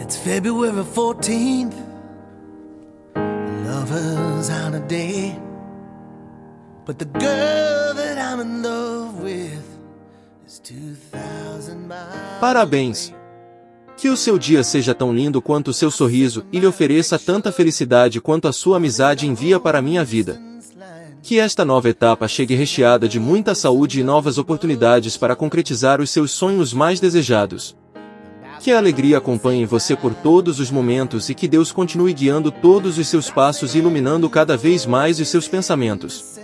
It's February 14th, lover's holiday. But the girl that I'm in love with is 2,000 miles. Parabéns! Que o seu dia seja tão lindo quanto o seu sorriso e lhe ofereça tanta felicidade quanto a sua amizade envia para a minha vida. Que esta nova etapa chegue recheada de muita saúde e novas oportunidades para concretizar os seus sonhos mais desejados. Que a alegria acompanhe você por todos os momentos e que Deus continue guiando todos os seus passos e iluminando cada vez mais os seus pensamentos.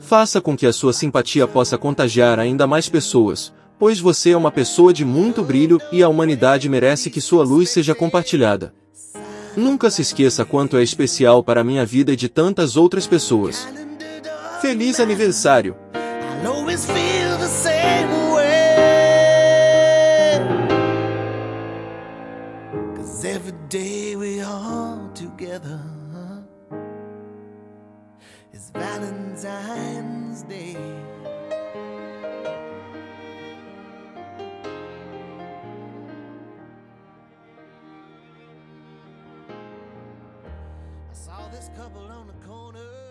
Faça com que a sua simpatia possa contagiar ainda mais pessoas, pois você é uma pessoa de muito brilho e a humanidade merece que sua luz seja compartilhada. Nunca se esqueça quanto é especial para a minha vida e de tantas outras pessoas. Feliz aniversário! Cause every day we are together is Valentine's Day. I saw this couple on the corner.